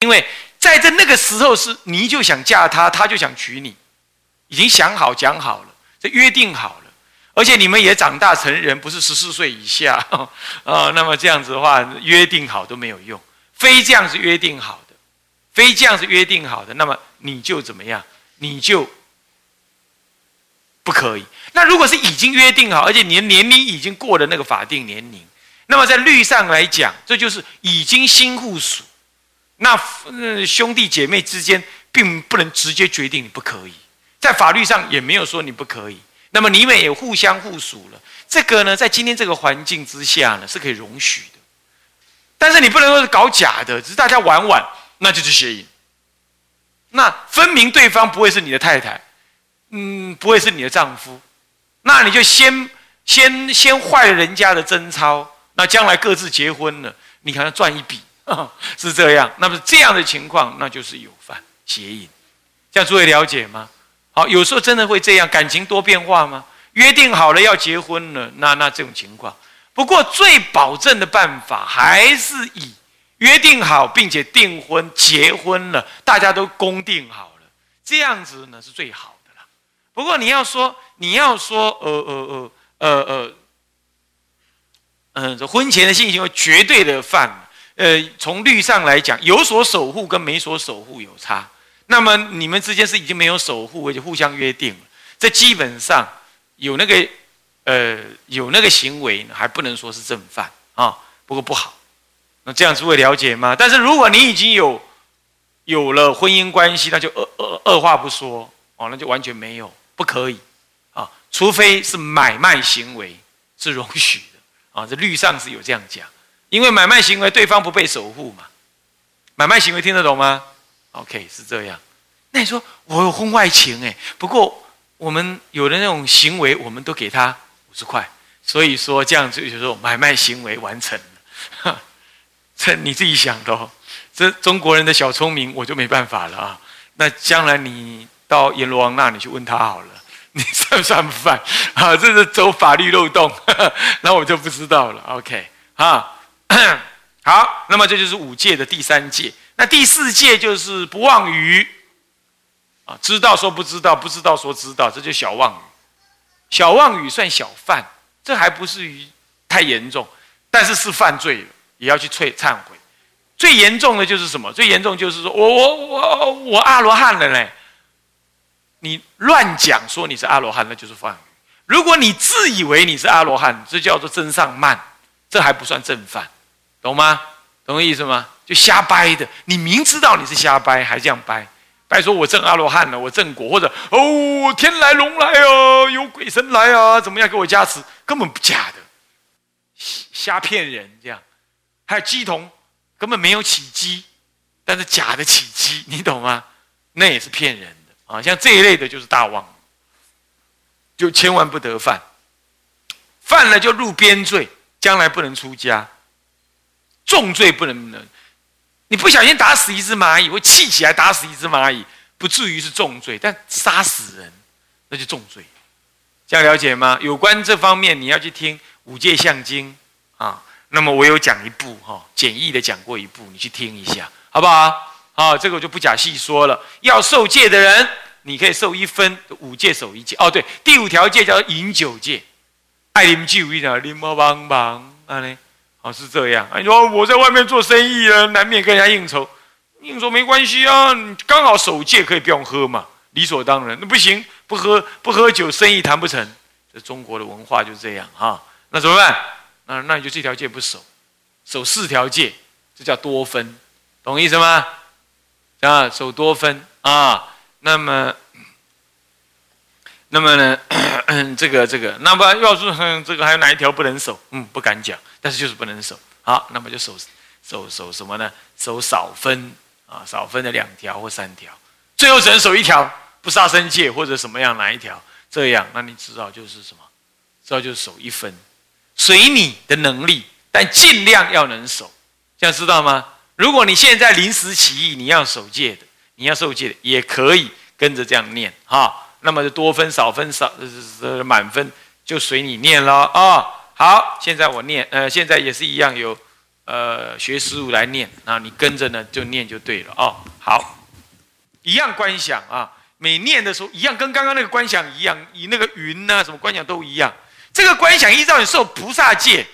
因为在这那个时候是你就想嫁他，他就想娶你，已经想好讲好了，这约定好了，而且你们也长大成人，不是十四岁以下啊。那么这样子的话，约定好都没有用，非这样子约定好的，非这样子约定好的，那么你就怎么样？你就不可以。那如果是已经约定好，而且你的年龄已经过了那个法定年龄，那么在律上来讲，这就是已经新互属。那兄弟姐妹之间并不能直接决定你不可以，在法律上也没有说你不可以。那么你们也互相互属了，这个呢，在今天这个环境之下呢，是可以容许的。但是你不能说是搞假的，只是大家玩玩，那就是协议。那分明对方不会是你的太太，嗯，不会是你的丈夫。那你就先先先坏了人家的贞操，那将来各自结婚了，你可能赚一笔，是这样。那么这样的情况，那就是有犯邪淫，这样诸位了解吗？好，有时候真的会这样，感情多变化吗？约定好了要结婚了，那那这种情况，不过最保证的办法还是以约定好并且订婚结婚了，大家都公定好了，这样子呢是最好的了。不过你要说。你要说，呃呃呃呃呃，嗯，这婚前的性行为绝对的犯，呃，从律上来讲，有所守护跟没所守护有差。那么你们之间是已经没有守护，而且互相约定了，这基本上有那个，呃，有那个行为还不能说是正犯啊。不过不好，那这样子会了解吗？但是如果你已经有有了婚姻关系，那就二二二话不说哦，那就完全没有，不可以啊。除非是买卖行为是容许的啊，这律上是有这样讲，因为买卖行为对方不被守护嘛，买卖行为听得懂吗？OK 是这样。那你说我有婚外情哎，不过我们有的那种行为，我们都给他五十块，所以说这样子就说买卖行为完成了，这你自己想的哦。这中国人的小聪明，我就没办法了啊。那将来你到阎罗王那里去问他好了。你算不算犯？啊，这是走法律漏洞，那我就不知道了。OK，啊，好，那么这就是五戒的第三戒。那第四戒就是不妄语，啊，知道说不知道，不知道说知道，这就小妄语。小妄语算小犯，这还不是于太严重，但是是犯罪了，也要去忏忏悔。最严重的就是什么？最严重就是说我我我我阿罗汉了嘞。你乱讲说你是阿罗汉，那就是犯；如果你自以为你是阿罗汉，这叫做真上慢，这还不算正犯，懂吗？懂意思吗？就瞎掰的，你明知道你是瞎掰，还这样掰，掰说我正阿罗汉了，我正果，或者哦天来龙来啊，有鬼神来啊，怎么样给我加持？根本不假的，瞎骗人这样。还有鸡同，根本没有起鸡，但是假的起鸡，你懂吗？那也是骗人的。啊，像这一类的就是大妄，就千万不得犯，犯了就入边罪，将来不能出家，重罪不能能，你不小心打死一只蚂蚁，或气起来打死一只蚂蚁，不至于是重罪，但杀死人那就重罪，这样了解吗？有关这方面，你要去听《五戒相经》啊，那么我有讲一部哈，简易的讲过一部，你去听一下，好不好？啊，这个我就不假细说了。要受戒的人，你可以受一分，五戒守一戒。哦，对，第五条戒叫饮酒戒，爱饮酒一点，啉么帮帮啊嘞，哦是这样。你说我在外面做生意啊，难免跟人家应酬，应酬没关系啊，刚好守戒可以不用喝嘛，理所当然。那不行，不喝不喝酒，生意谈不成。这中国的文化就这样哈。那怎么办？那那你就这条戒不守，守四条戒，这叫多分，懂意思吗？啊，守多分啊，那么，那么呢，这个这个，那么要是这个还有哪一条不能守？嗯，不敢讲，但是就是不能守。好，那么就守守守什么呢？守少分啊，少分的两条或三条，最后只能守一条，不杀生戒或者什么样哪一条？这样，那你知道就是什么？知道就是守一分，随你的能力，但尽量要能守，这样知道吗？如果你现在临时起意，你要守戒的，你要受戒的，也可以跟着这样念哈。那么就多分少分少，呃，满分就随你念了啊。好，现在我念，呃，现在也是一样有，呃学师傅来念，然后你跟着呢就念就对了哦。好，一样观想啊，每念的时候一样，跟刚刚那个观想一样，以那个云呐什么观想都一样。这个观想依照你受菩萨戒，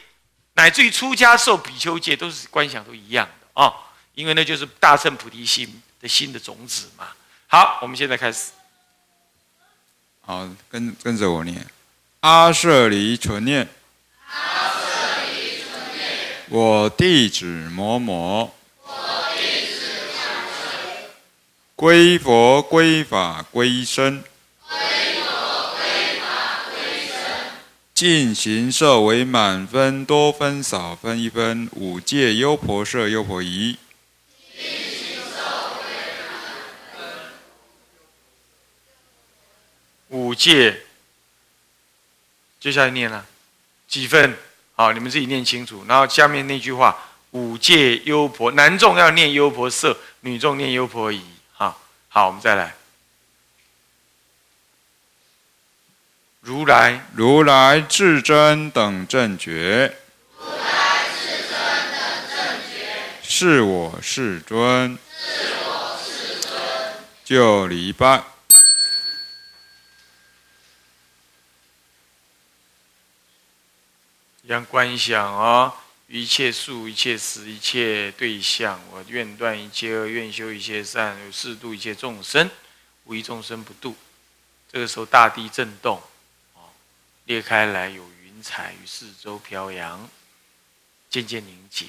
乃至于出家受比丘戒，都是观想都一样的啊，因为那就是大乘菩提心的心的种子嘛。好，我们现在开始。好，跟跟着我念，阿舍离纯念。我弟子某某。我弟子某某。归佛归法归僧。归佛归法归僧。尽行受为满分、多分、少分一分，五戒优婆塞、优婆夷。五戒，接下来念了几分？好，你们自己念清楚。然后下面那句话：五戒优婆，男众要念优婆色，女众念优婆夷。好，好，我们再来。如来，如来至真等正觉。如来至真等正觉。是我世尊。是我世尊。就礼拜。让观想哦，一切数、一切时、一切对象，我愿断一切恶，愿修一切善，有四度一切众生，无一众生不度。这个时候，大地震动，哦，裂开来，有云彩与四周飘扬，渐渐凝结。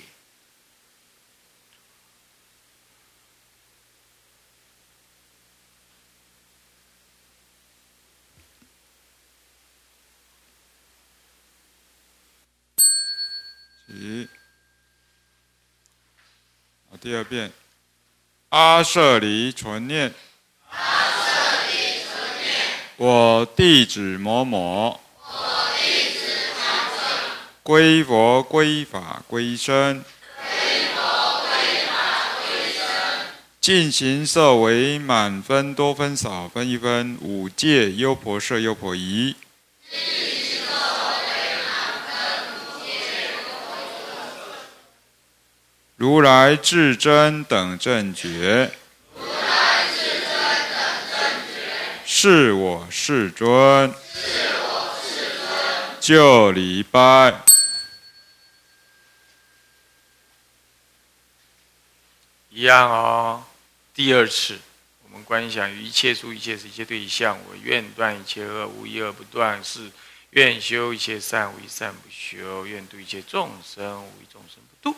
起，好，第二遍，阿舍离存念。阿舍离存念。我弟子某某。我弟子某某。归佛归法归僧。归佛归法归僧。尽行受为满分、多分、少分一分，五戒优婆塞、优婆夷。如来至真等正觉，如来至真等正觉，是我世尊，是我世尊，就礼拜。一样哦，第二次，我们观想一切处、一切时、一切对象，我愿断一切恶，无一恶不断；是愿修一切善，无一善不修；愿度一切众生，无一众生不度。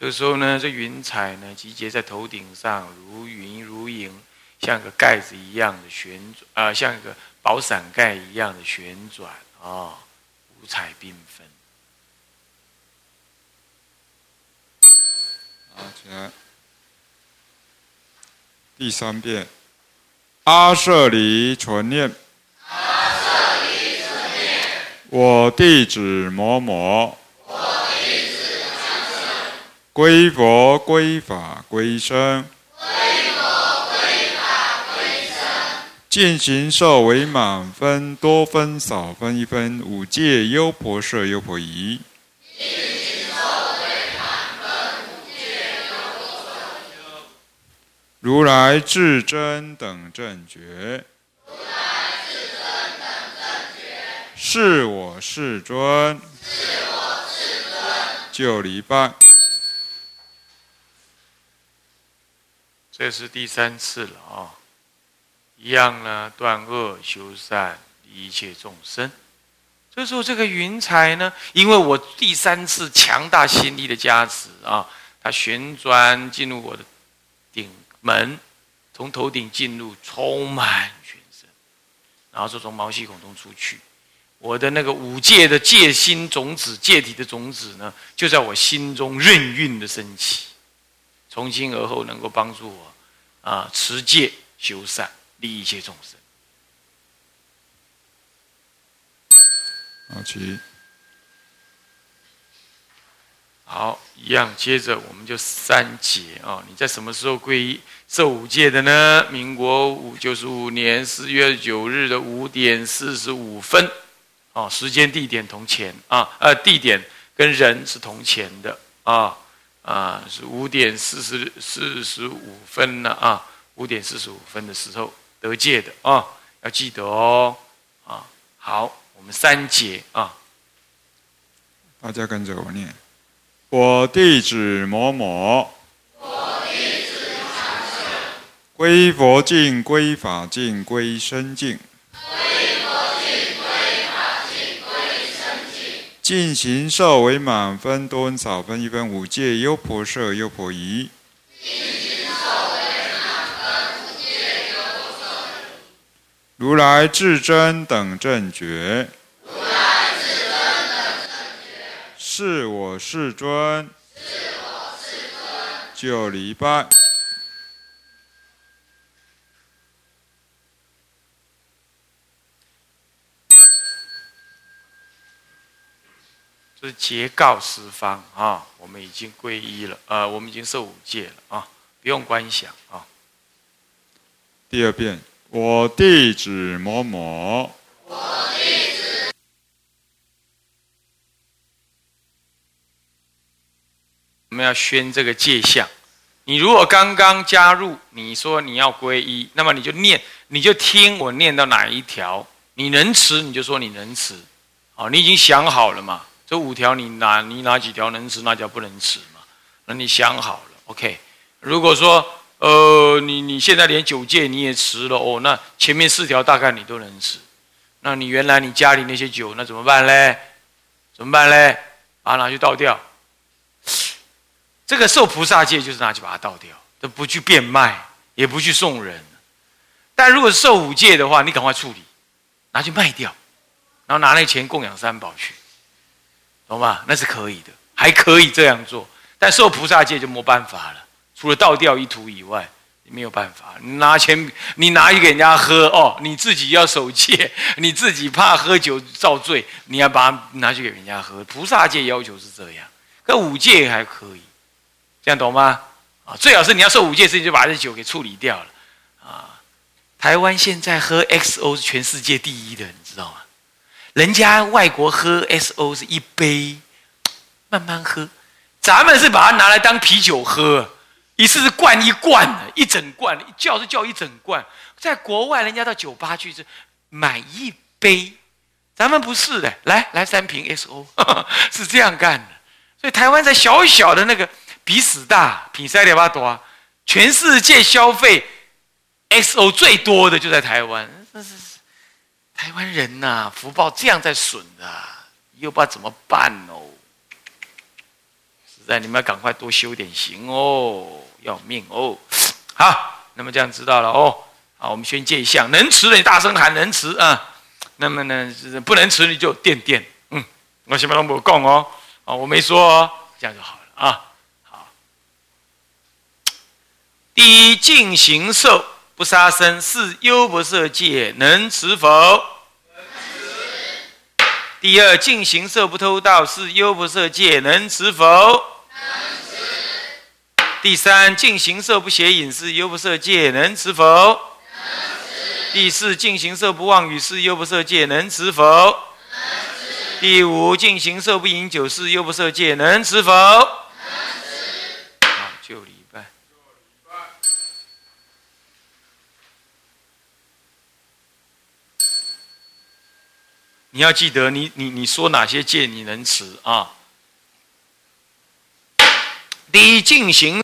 这时候呢，这云彩呢集结在头顶上，如云如影，像个盖子一样的旋转，啊，像一个宝伞盖一样的旋转啊，五彩缤纷。好，起来。第三遍，阿舍离纯念。阿舍离纯念。我弟子某某。归佛归法归僧，归佛归法归僧。尽行受为满分、多分、少分一分，五戒优婆塞、优婆夷。尽行受为满分，五戒优婆塞。如来至真等正觉，如来至真等正觉，是我世尊，是我世尊，就礼拜。这是第三次了啊，一样呢，断恶修善，一切众生。这时候，这个云彩呢，因为我第三次强大心力的加持啊，它旋转进入我的顶门，从头顶进入，充满全身，然后就从毛细孔中出去。我的那个五戒的戒心种子、戒体的种子呢，就在我心中任运的升起，从今而后能够帮助我。啊，持戒修善，利益一切众生。好，起。好，一样，接着我们就三节啊。你在什么时候皈依受五戒的呢？民国五九十五年四月九日的五点四十五分，哦，时间地点同前啊，呃，地点跟人是同前的啊。啊啊，是五点四十四十五分了啊，五点四十五分的时候得戒的啊，要记得哦啊。好，我们三节啊，大家跟着我念：我弟子某某，归佛境，归法境，归身境。尽行受为满分，多闻少分，一分五戒，优婆塞，优婆夷。如来至真等正觉。如来至真等正觉。是我世尊。是我世尊。九礼拜。这是结告十方啊，我们已经皈依了，呃，我们已经受五戒了啊，不用观想啊。第二遍，我弟子某某。我们要宣这个戒相。你如果刚刚加入，你说你要皈依，那么你就念，你就听我念到哪一条，你能持你就说你能持，哦，你已经想好了嘛？这五条你哪你哪几条能吃，哪条不能吃嘛？那你想好了，OK。如果说呃你你现在连九戒你也吃了哦，那前面四条大概你都能吃，那你原来你家里那些酒那怎么办嘞？怎么办嘞？把它拿去倒掉。这个受菩萨戒就是拿去把它倒掉，都不去变卖，也不去送人。但如果受五戒的话，你赶快处理，拿去卖掉，然后拿那钱供养三宝去，懂吗？那是可以的，还可以这样做。但受菩萨戒就没办法了，除了倒掉一途以外，没有办法。你拿钱，你拿去给人家喝哦，你自己要守戒，你自己怕喝酒造罪，你要把它拿去给人家喝。菩萨戒要求是这样，可五戒还可以。这样懂吗？啊，最好是你要受五戒，事情就把这酒给处理掉了。啊，台湾现在喝 XO 是全世界第一的，你知道吗？人家外国喝 SO 是一杯，慢慢喝，咱们是把它拿来当啤酒喝，一次是灌一罐的，一整罐，一叫是叫一整罐。在国外，人家到酒吧去是买一杯，咱们不是的，来来三瓶 SO，是这样干的。所以台湾在小小的那个。比死大，比塞列巴多，全世界消费 SO 最多的就在台湾。这是台湾人呐，福报这样在损的，又不知道怎么办哦。实在你们要赶快多修点行哦，要命哦。好，那么这样知道了哦。好，我们宣戒相，能持的你大声喊能持啊。那么呢，不能持你就垫垫。嗯，我先把龙母供哦。哦，我没说哦，这样就好了啊。好第一，净行受不杀生是优不色戒，能持否？第二，净行色不偷盗是优不色戒，能持否？第三，净行色不邪淫是优不色戒，能持否？第四，净行色不妄语是优不色戒，能持否？第五，净行色不饮酒是优不色戒，能持否？你要记得，你你你说哪些戒你能持啊？第一，进行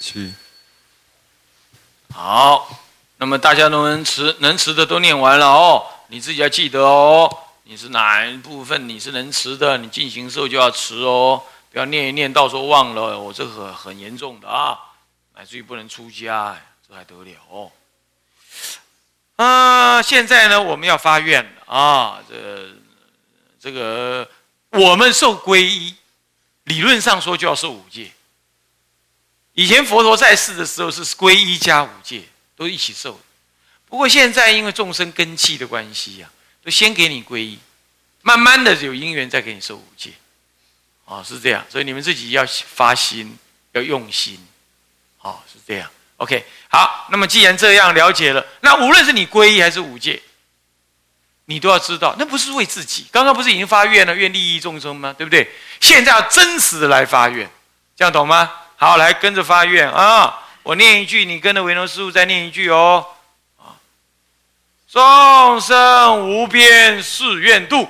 七。好，那么大家都能持，能持的都念完了哦。你自己要记得哦，你是哪一部分你是能持的，你进行时候就要持哦。不要念一念，到时候忘了，我这个很严重的啊，乃至于不能出家，这还得了哦？啊，现在呢，我们要发愿啊，这这个我们受皈依，理论上说就要受五戒。以前佛陀在世的时候是皈依加五戒都一起受，不过现在因为众生根器的关系呀，都先给你皈依，慢慢的有因缘再给你受五戒。哦，是这样，所以你们自己要发心，要用心，哦，是这样。OK，好，那么既然这样了解了，那无论是你皈依还是五戒，你都要知道，那不是为自己。刚刚不是已经发愿了，愿利益众生吗？对不对？现在要真实的来发愿，这样懂吗？好，来跟着发愿啊！我念一句，你跟着维诺师傅再念一句哦。啊，众生无边誓愿度，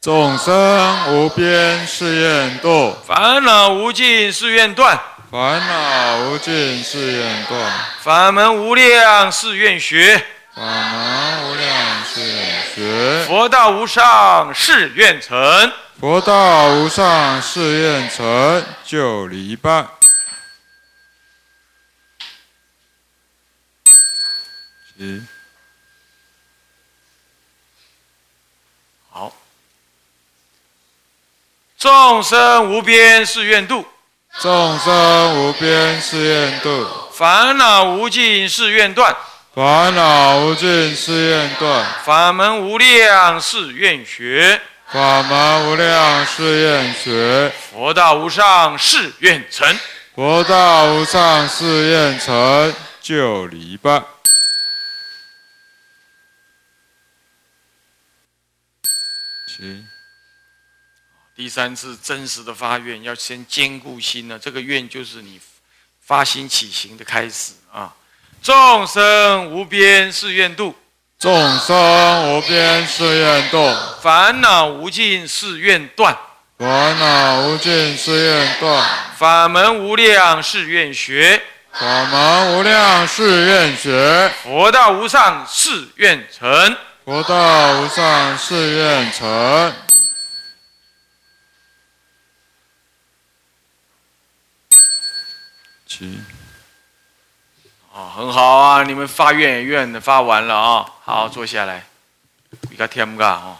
众生无边誓愿度，烦恼无尽誓愿断，烦恼无尽誓愿断，法门无量誓愿学，法门无量誓愿学，佛道无上誓愿成。佛道无上誓愿成就离拜。七好，众生无边誓愿度，众生无边誓愿度，烦恼无尽誓愿断，烦恼无尽誓愿断，法门无量誓愿学，法门无量誓愿学，佛道无上誓愿成。佛道无上誓愿成。就离拜。七第三次真实的发愿，要先坚固心呢。这个愿就是你发心起行的开始啊。众生无边誓愿度，众生无边誓愿度，烦恼无尽誓愿断，烦恼无尽誓愿断，法门无量誓愿学，法门无量誓愿学，佛道无上誓愿成。佛道无上誓愿成。七啊，很好啊！你们发愿愿的发完了啊，好，坐下来，比较添个哦。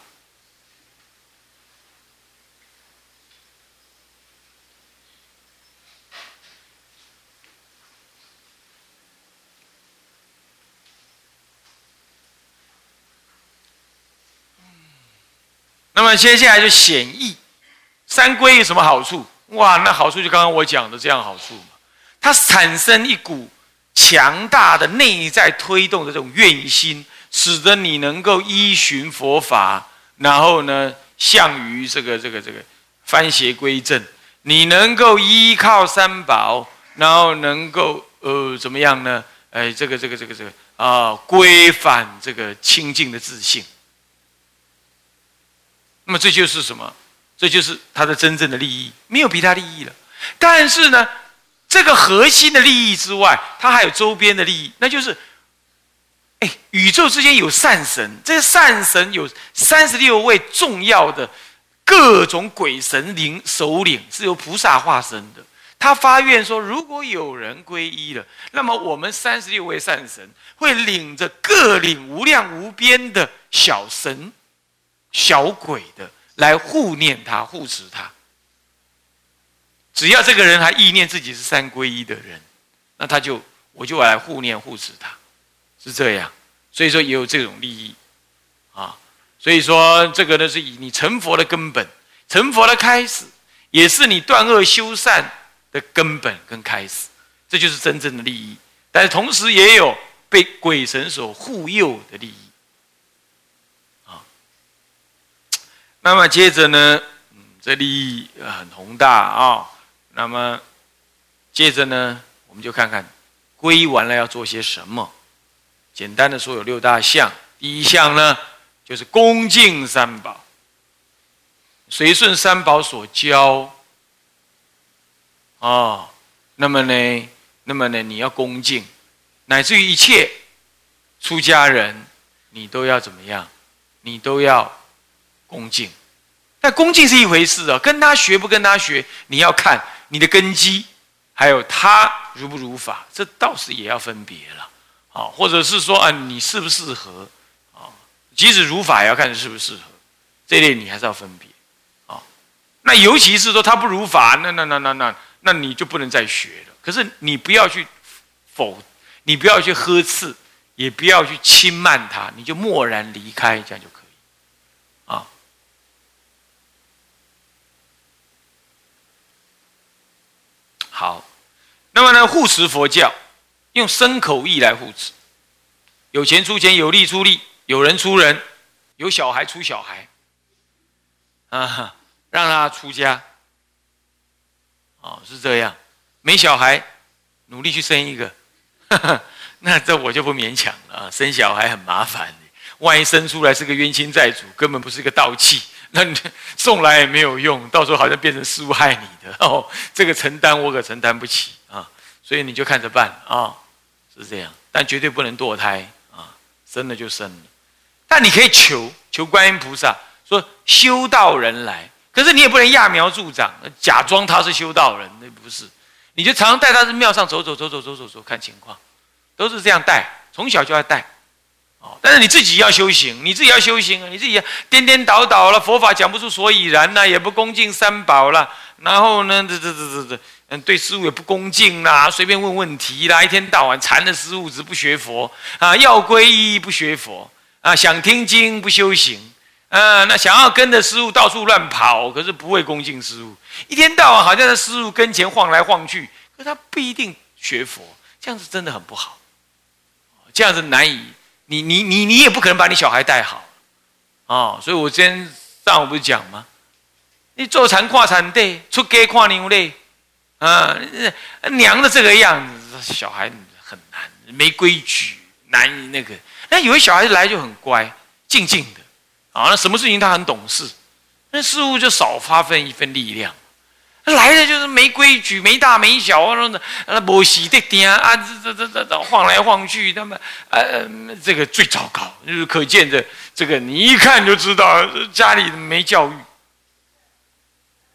那么接下来就显义，三归有什么好处？哇，那好处就刚刚我讲的这样好处，它产生一股强大的内在推动的这种愿心，使得你能够依循佛法，然后呢，向于这个这个这个翻邪归正，你能够依靠三宝，然后能够呃怎么样呢？哎，这个这个这个这个啊，规范这个清净的自信。那么这就是什么？这就是他的真正的利益，没有比他利益了。但是呢，这个核心的利益之外，它还有周边的利益，那就是，哎，宇宙之间有善神，这些善神有三十六位重要的各种鬼神灵首领，是由菩萨化身的。他发愿说，如果有人皈依了，那么我们三十六位善神会领着各领无量无边的小神、小鬼的。来护念他，护持他。只要这个人还意念自己是三皈依的人，那他就我就来护念护持他，是这样。所以说也有这种利益啊。所以说这个呢是以你成佛的根本，成佛的开始，也是你断恶修善的根本跟开始，这就是真正的利益。但是同时也有被鬼神所护佑的利益啊。那么接着呢，嗯，这利益很宏大啊。那么接着呢，我们就看看皈依完了要做些什么。简单的说，有六大项。第一项呢，就是恭敬三宝，随顺三宝所教。啊，那么呢，那么呢，你要恭敬，乃至于一切出家人，你都要怎么样？你都要恭敬。但恭敬是一回事啊，跟他学不跟他学，你要看你的根基，还有他如不如法，这倒是也要分别了，啊，或者是说啊，你适不适合，啊，即使如法也要看适不适合，这类你还是要分别，啊，那尤其是说他不如法，那那那那那，那你就不能再学了。可是你不要去否，你不要去呵斥，也不要去轻慢他，你就默然离开，这样就可以。好，那么呢，护持佛教，用身口意来护持，有钱出钱，有力出力，有人出人，有小孩出小孩，啊，让他出家，哦，是这样，没小孩，努力去生一个，那这我就不勉强了，生小孩很麻烦，万一生出来是个冤亲债主，根本不是个道气，那你 送来也没有用，到时候好像变成师傅害你的哦，这个承担我可承担不起啊，所以你就看着办啊。是这样，但绝对不能堕胎啊！生了就生了，但你可以求求观音菩萨说修道人来，可是你也不能揠苗助长，假装他是修道人，那不是。你就常常带他在庙上走走走走走走走，看情况，都是这样带，从小就要带。哦，但是你自己要修行，你自己要修行啊，你自己颠颠倒倒了，佛法讲不出所以然呐，也不恭敬三宝了，然后呢，这这这这这。嗯，对师傅也不恭敬啦，随便问问题啦，一天到晚缠着师傅，只不学佛啊，要皈依不学佛啊，想听经不修行啊，那想要跟着师傅到处乱跑，可是不会恭敬师傅，一天到晚好像在师傅跟前晃来晃去，可他不一定学佛，这样子真的很不好，这样子难以，你你你你也不可能把你小孩带好啊，所以我今天上午不是讲吗？你坐禅跨禅对，出家跨牛嘞。啊，娘的这个样子，小孩很难，没规矩，难以那个。那有些小孩子来就很乖，静静的，啊，那什么事情他很懂事，那师傅就少发奋一份力量。来的就是没规矩，没大没小，那那那不洗的点啊，这这这这晃来晃去，他们呃，这个最糟糕，就是可见的这个，你一看就知道家里没教育。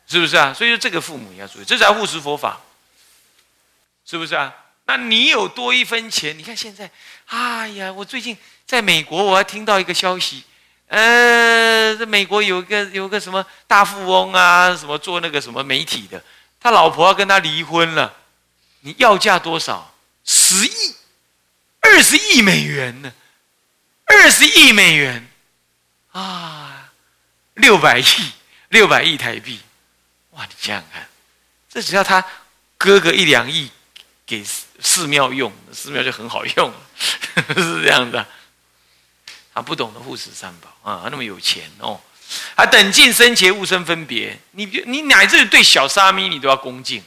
是不是啊？所以说这个父母要注意，这才护持佛法，是不是啊？那你有多一分钱？你看现在，哎呀，我最近在美国，我还听到一个消息，呃，这美国有个有个什么大富翁啊，什么做那个什么媒体的，他老婆要跟他离婚了，你要价多少？十亿，二十亿美元呢？二十亿美元啊，六百亿，六百亿台币。哇，你想想看，这只要他割个一两亿给寺庙用，寺庙就很好用了，是这样的。他不懂得护持三宝啊，那么有钱哦，啊，等尽生前勿生分别，你你乃至对小沙弥你都要恭敬，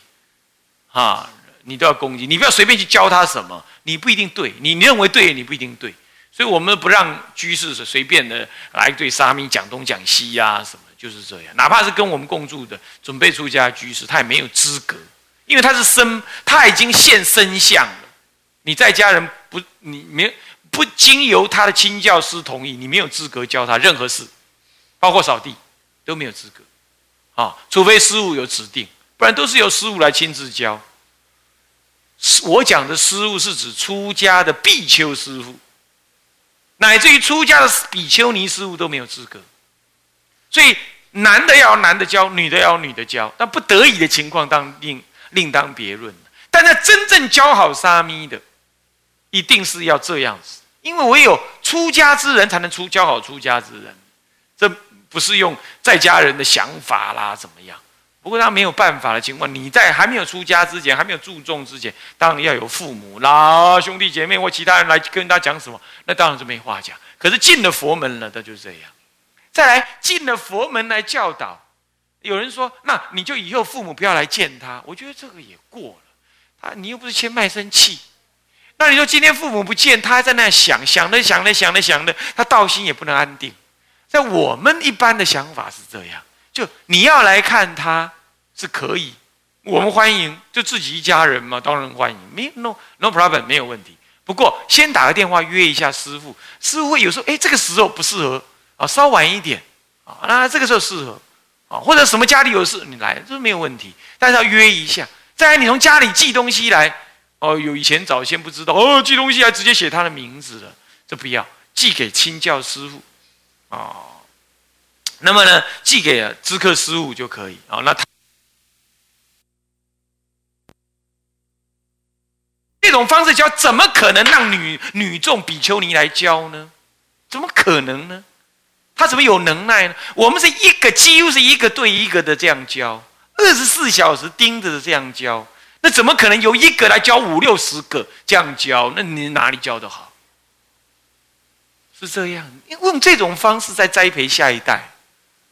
啊，你都要恭敬，你不要随便去教他什么，你不一定对，你认为对，你不一定对，所以我们不让居士是随便的来对沙弥讲东讲西呀什么。就是这样，哪怕是跟我们共住的、准备出家居士，他也没有资格，因为他是生，他已经现身相了。你在家人不，你没不经由他的亲教师同意，你没有资格教他任何事，包括扫地都没有资格。啊，除非师傅有指定，不然都是由师傅来亲自教。我讲的师傅是指出家的比丘师傅，乃至于出家的比丘尼师傅都没有资格。所以男的要男的教，女的要女的教，但不得已的情况当另另当别论。但那真正教好沙弥的，一定是要这样子，因为唯有出家之人才能出教好出家之人，这不是用在家人的想法啦怎么样？不过他没有办法的情况，你在还没有出家之前，还没有注重之前，当然要有父母啦、兄弟姐妹或其他人来跟他讲什么，那当然是没话讲。可是进了佛门了，那就是这样。再来进了佛门来教导，有人说：“那你就以后父母不要来见他。”我觉得这个也过了。他你又不是签卖身契，那你说今天父母不见，他还在那想想的想的想的想的，他道心也不能安定。在我们一般的想法是这样：就你要来看他是可以，我们欢迎，就自己一家人嘛，当然欢迎，没 no no problem 没有问题。不过先打个电话约一下师傅，师傅有时候哎这个时候不适合。啊，稍晚一点，啊，那这个时候适合，啊，或者什么家里有事你来，这没有问题，但是要约一下。再来，你从家里寄东西来，哦，有以前早先不知道，哦，寄东西还直接写他的名字了，这不要，寄给亲教师傅，啊，那么呢，寄给知客师傅就可以，啊，那他这种方式教，怎么可能让女女众比丘尼来教呢？怎么可能呢？他怎么有能耐呢？我们是一个几乎是一个对一个的这样教，二十四小时盯着的这样教，那怎么可能由一个来教五六十个这样教？那你哪里教得好？是这样，用这种方式在栽培下一代。